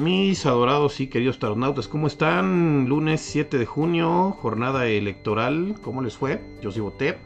Mis adorados y queridos taronautas, ¿cómo están? Lunes 7 de junio, jornada electoral, ¿cómo les fue? Yo sí voté,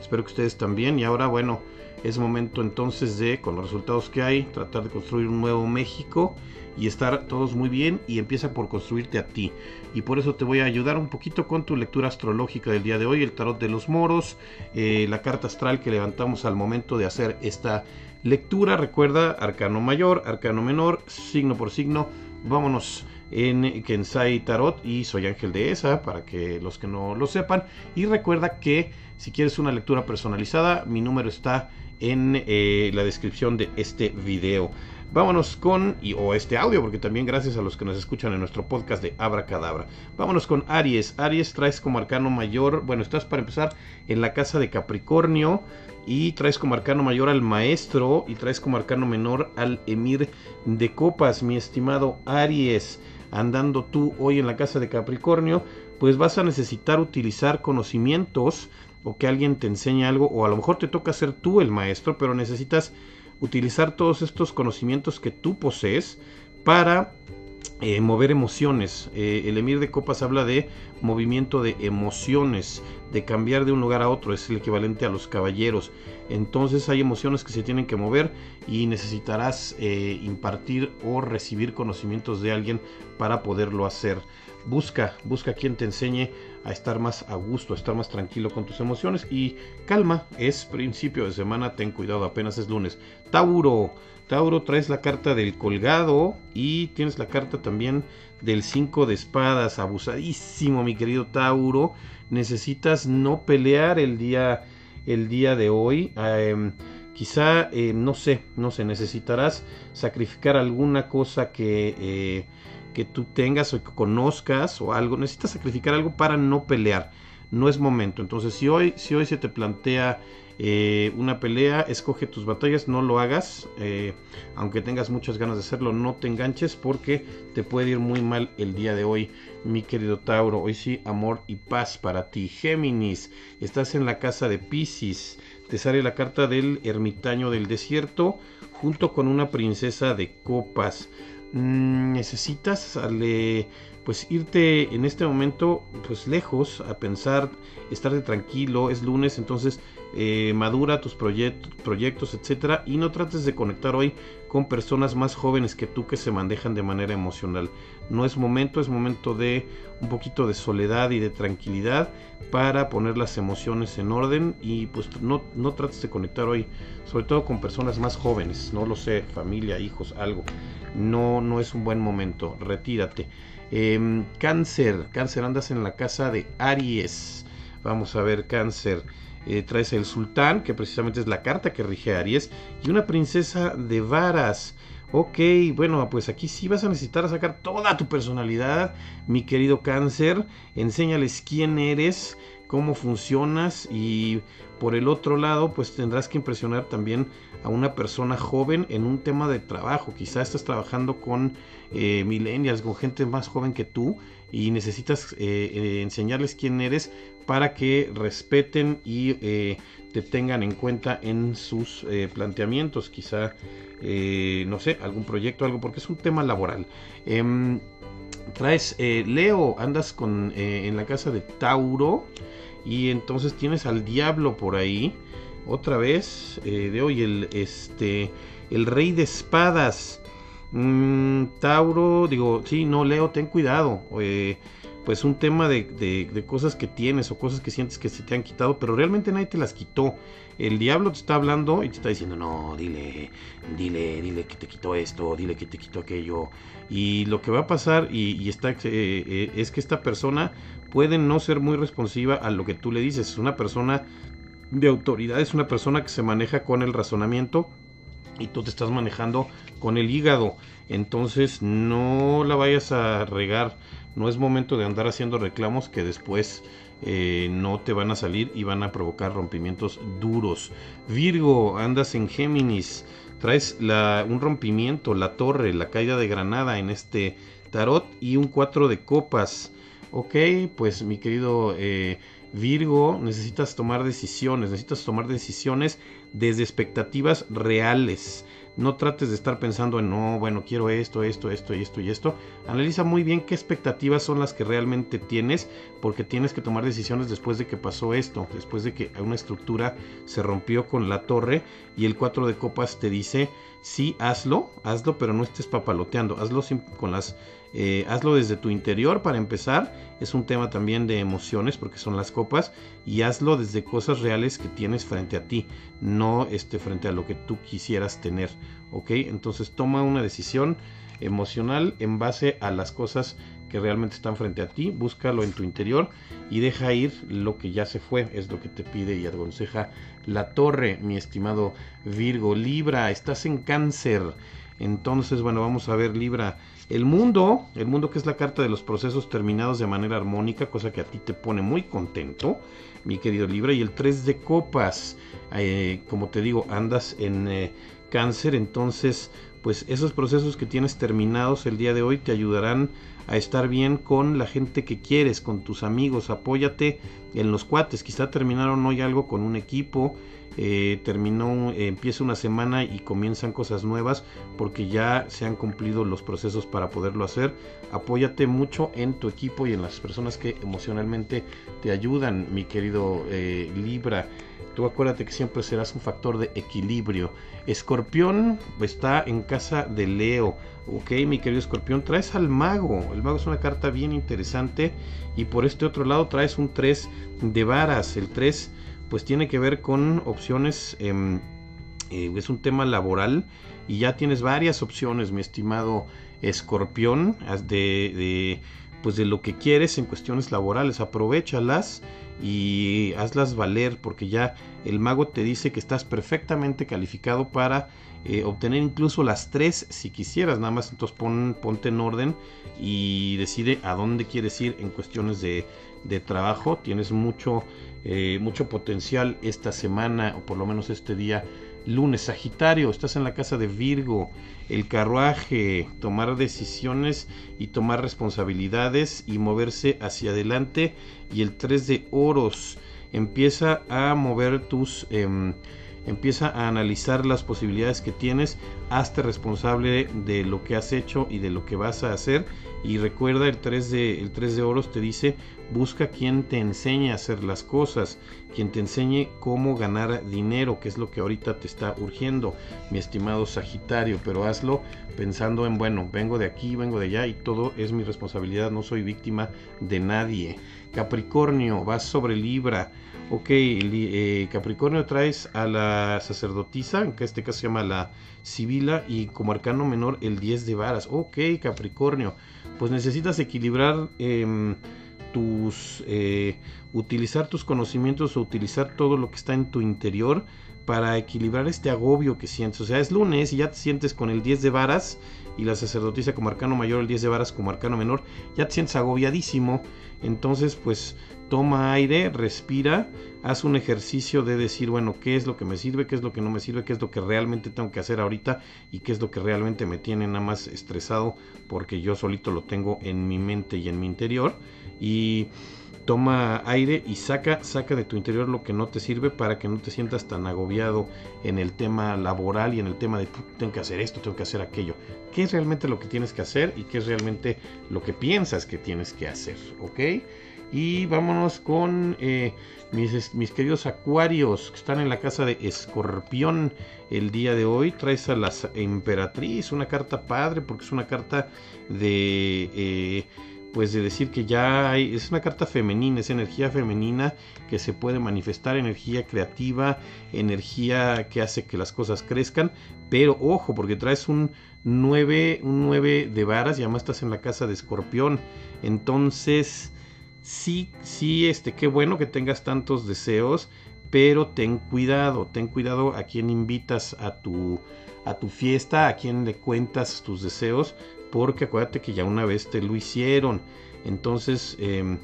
espero que ustedes también. Y ahora, bueno, es momento entonces de, con los resultados que hay, tratar de construir un nuevo México y estar todos muy bien y empieza por construirte a ti. Y por eso te voy a ayudar un poquito con tu lectura astrológica del día de hoy, el tarot de los moros, eh, la carta astral que levantamos al momento de hacer esta lectura. Recuerda, arcano mayor, arcano menor, signo por signo. Vámonos en Kensai Tarot y soy Ángel de esa para que los que no lo sepan. Y recuerda que si quieres una lectura personalizada, mi número está en eh, la descripción de este video. Vámonos con, y, o este audio, porque también gracias a los que nos escuchan en nuestro podcast de Abra Cadabra. Vámonos con Aries. Aries traes como arcano mayor, bueno, estás para empezar en la casa de Capricornio y traes como arcano mayor al maestro y traes como arcano menor al emir de copas, mi estimado Aries. Andando tú hoy en la casa de Capricornio, pues vas a necesitar utilizar conocimientos o que alguien te enseñe algo, o a lo mejor te toca ser tú el maestro, pero necesitas utilizar todos estos conocimientos que tú posees para eh, mover emociones. Eh, el Emir de Copas habla de movimiento de emociones, de cambiar de un lugar a otro, es el equivalente a los caballeros. Entonces hay emociones que se tienen que mover y necesitarás eh, impartir o recibir conocimientos de alguien para poderlo hacer. Busca, busca quien te enseñe a estar más a gusto, a estar más tranquilo con tus emociones y calma, es principio de semana, ten cuidado, apenas es lunes. Tauro, Tauro traes la carta del colgado y tienes la carta también del 5 de espadas, abusadísimo mi querido Tauro, necesitas no pelear el día, el día de hoy. Em, quizá, eh, no sé, no sé, necesitarás sacrificar alguna cosa que... Eh, que tú tengas o que conozcas o algo, necesitas sacrificar algo para no pelear. No es momento. Entonces, si hoy, si hoy se te plantea eh, una pelea, escoge tus batallas, no lo hagas. Eh, aunque tengas muchas ganas de hacerlo, no te enganches porque te puede ir muy mal el día de hoy, mi querido Tauro. Hoy sí, amor y paz para ti. Géminis, estás en la casa de Pisces. Te sale la carta del ermitaño del desierto junto con una princesa de copas. Mm, necesitas pues irte en este momento pues lejos a pensar, estar tranquilo, es lunes, entonces eh, madura tus proyectos, etcétera, y no trates de conectar hoy con personas más jóvenes que tú que se manejan de manera emocional. No es momento, es momento de un poquito de soledad y de tranquilidad para poner las emociones en orden y pues no, no trates de conectar hoy, sobre todo con personas más jóvenes, no lo sé, familia, hijos, algo. No, no es un buen momento, retírate. Em, cáncer, cáncer, andas en la casa de Aries. Vamos a ver, cáncer. Eh, traes el sultán, que precisamente es la carta que rige a Aries, y una princesa de varas. Ok, bueno, pues aquí sí vas a necesitar sacar toda tu personalidad, mi querido cáncer. Enséñales quién eres, cómo funcionas y por el otro lado, pues tendrás que impresionar también a una persona joven en un tema de trabajo. Quizás estás trabajando con eh, millennials, con gente más joven que tú y necesitas eh, eh, enseñarles quién eres para que respeten y eh, te tengan en cuenta en sus planteamientos. Quizá, no sé, algún proyecto, algo, porque es un tema laboral. Traes, Leo, andas con, en la casa de Tauro y entonces tienes al diablo por ahí. Otra vez, de hoy, el, este, el rey de espadas. Mm, Tauro, digo, sí, no, Leo, ten cuidado. Pues un tema de, cosas que tienes o cosas que sientes que se te han quitado, pero realmente nadie te las quitó. El diablo te está hablando y te está diciendo, no, dile, dile, dile que te quitó esto, dile que te quitó aquello. Y lo que va a pasar y, está, eh, eh, es que esta persona puede no ser muy responsiva a lo que tú le dices. Es una persona de autoridad, es una persona que se maneja con el razonamiento y tú te estás manejando con el hígado. Entonces no la vayas a regar. No es momento de andar haciendo reclamos que después eh, no te van a salir y van a provocar rompimientos duros. Virgo, andas en Géminis. Traes un rompimiento, la torre, la caída de granada en este tarot y un 4 de copas. Ok, pues mi querido eh, Virgo, necesitas tomar decisiones, necesitas tomar decisiones desde expectativas reales, No trates de estar pensando en, no, bueno, quiero esto, esto, esto y esto y esto. Analiza muy bien qué expectativas son las que realmente tienes, porque tienes que tomar decisiones después de que pasó esto, después de que una estructura se rompió con la torre y el 4 de copas te dice, sí, hazlo, hazlo, pero no estés papaloteando, hazlo con las eh, hazlo desde tu interior para empezar. Es un tema también de emociones porque son las copas. Y hazlo desde cosas reales que tienes frente a ti. No este, frente a lo que tú quisieras tener. ¿Ok? Entonces toma una decisión emocional en base a las cosas que realmente están frente a ti, búscalo en tu interior y deja ir lo que ya se fue, es lo que te pide y aconseja la torre, mi estimado Virgo. Libra, estás en cáncer. Entonces, bueno, vamos a ver Libra. El mundo, el mundo que es la carta de los procesos terminados de manera armónica, cosa que a ti te pone muy contento, mi querido Libra. Y el 3 de copas, eh, como te digo, andas en eh, cáncer, entonces, pues esos procesos que tienes terminados el día de hoy te ayudarán a estar bien con la gente que quieres, con tus amigos. Apóyate en los cuates. Quizá terminaron hoy algo con un equipo eh, terminó, eh, empieza una semana y comienzan cosas nuevas porque ya se han cumplido los procesos para poderlo hacer. Apóyate mucho en tu equipo y en las personas que emocionalmente te ayudan, mi querido eh, Libra. Tú acuérdate que siempre serás un factor de equilibrio. Escorpión está en casa de Leo. Ok, mi querido Escorpión, traes al mago. El mago es una carta bien interesante. Y por este otro lado traes un 3 de varas. El 3 pues tiene que ver con opciones, em, eh, es un tema laboral y ya tienes varias opciones, mi estimado escorpión, de, pues de lo que quieres en cuestiones laborales, aprovechalas y hazlas valer porque ya el mago te dice que estás perfectamente calificado para eh, obtener incluso las tres si quisieras, nada más entonces pon, ponte en orden y decide a dónde quieres ir en cuestiones de, de trabajo, tienes mucho eh, mucho potencial esta semana o por lo menos este día lunes. Sagitario, estás en la casa de Virgo, el carruaje, tomar decisiones y tomar responsabilidades y moverse hacia adelante. Y el 3 de oros, empieza a mover tus... Em, empieza a analizar las posibilidades que tienes, hazte responsable de lo que has hecho y de lo que vas a hacer. Y recuerda el 3 de, el 3 de oros te dice busca quien te enseñe a hacer las cosas, quien te enseñe cómo ganar dinero, que es lo que ahorita te está urgiendo, mi estimado Sagitario, pero hazlo pensando en, bueno, vengo de aquí, vengo de allá y todo es mi responsabilidad, no soy víctima de nadie. Capricornio, vas sobre Libra, Ok, eh, Capricornio traes a la sacerdotisa, en este caso se llama la Sibila, y como arcano menor el 10 de varas. Ok, Capricornio, pues necesitas equilibrar em, tus, eh, utilizar tus conocimientos o utilizar todo lo que está en tu interior para equilibrar este agobio que sientes. O sea, es lunes y ya te sientes con el 10 de varas y la sacerdotisa como arcano mayor, el 10 de varas como arcano menor, ya te sientes agobiadísimo. Entonces, pues toma aire, respira, haz un ejercicio de decir, bueno, qué es lo que me sirve, qué es lo que no me sirve, qué es lo que realmente tengo que hacer ahorita y qué es lo que realmente me tiene nada más estresado porque yo solito lo tengo en mi mente y en mi interior. Y toma aire y saca, saca de tu interior lo que no te sirve para que no te sientas tan agobiado en el tema laboral y en el tema de tengo que hacer esto, tengo que hacer aquello. ¿Qué es realmente lo que tienes que hacer y qué es realmente lo que piensas que tienes que hacer? ¿Ok? Y vámonos con eh, mis, mis, queridos acuarios que están en la casa de Escorpión el día de hoy. Traes a la emperatriz, una carta padre porque es una carta de... Eh, pues de decir que ya hay, es una carta femenina, es energía femenina que se puede manifestar, energía creativa, energía que hace que las cosas crezcan, pero ojo, porque traes un 9, un 9 de varas y además estás en la casa de escorpión, entonces sí, sí, este, qué bueno que tengas tantos deseos, pero ten cuidado, ten cuidado a quien invitas a tu, a tu fiesta, a quien le cuentas tus deseos, porque acuérdate que ya una vez te lo hicieron. Entonces, em,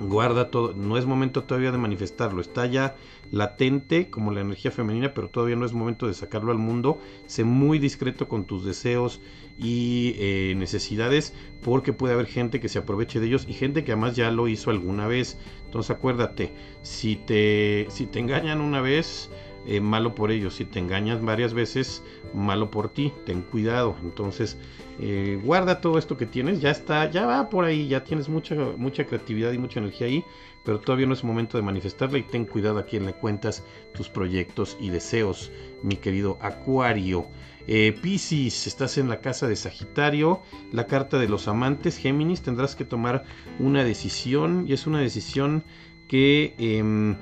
guarda todo, no es momento todavía de manifestarlo, está ya latente como la energía femenina, pero todavía no es momento de sacarlo al mundo. Sé muy discreto con tus deseos y eh, necesidades, porque puede haber gente que se aproveche de ellos y gente que además ya lo hizo alguna vez. Entonces acuérdate, si te, si te engañan una vez, eh, malo por ellos. Si te engañas varias veces, malo por ti. Ten cuidado. Entonces, eh, guarda todo esto que tienes. Ya está, ya va por ahí. Ya tienes mucha, mucha creatividad y mucha energía ahí. Pero todavía no es momento de manifestarla. Y ten cuidado a quien le cuentas tus proyectos y deseos, mi querido Acuario. Eh, Piscis, estás en la casa de Sagitario, la carta de los amantes, Géminis, tendrás que tomar una decisión y es una decisión que em,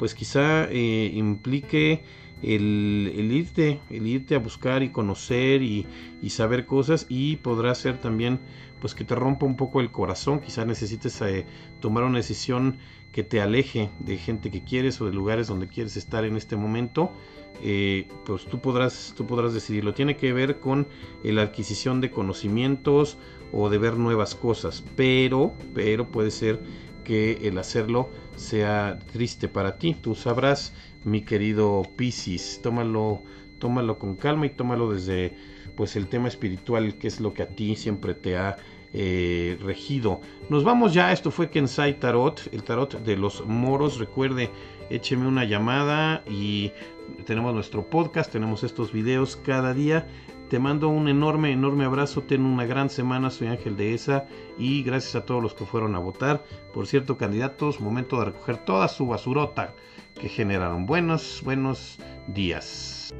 pues quizá eh, implique el, irte, el irte a buscar y conocer y, saber cosas y podrá ser también pues que te rompa un poco el corazón, quizá necesites eh, tomar una decisión que te aleje de gente que quieres o de lugares donde quieres estar en este momento eh, pues tú podrás, tú podrás decidirlo. Tiene que ver con la adquisición de conocimientos o de ver nuevas cosas, pero, pero puede ser que el hacerlo sea triste para ti. Tú sabrás, mi querido Piscis, tómalo, tómalo con calma y tómalo desde pues el tema espiritual, que es lo que a ti siempre te ha eh, regido. Nos vamos ya, esto fue Kensai Tarot, el tarot de los moros. Recuerde, écheme una llamada y tenemos nuestro podcast, tenemos estos videos cada día. Te mando un enorme, enorme abrazo. Ten una gran semana. Soy Ángel de ESA y gracias a todos los que fueron a votar. Por cierto, candidatos, momento de recoger toda su basurota que generaron. Buenos, buenos días.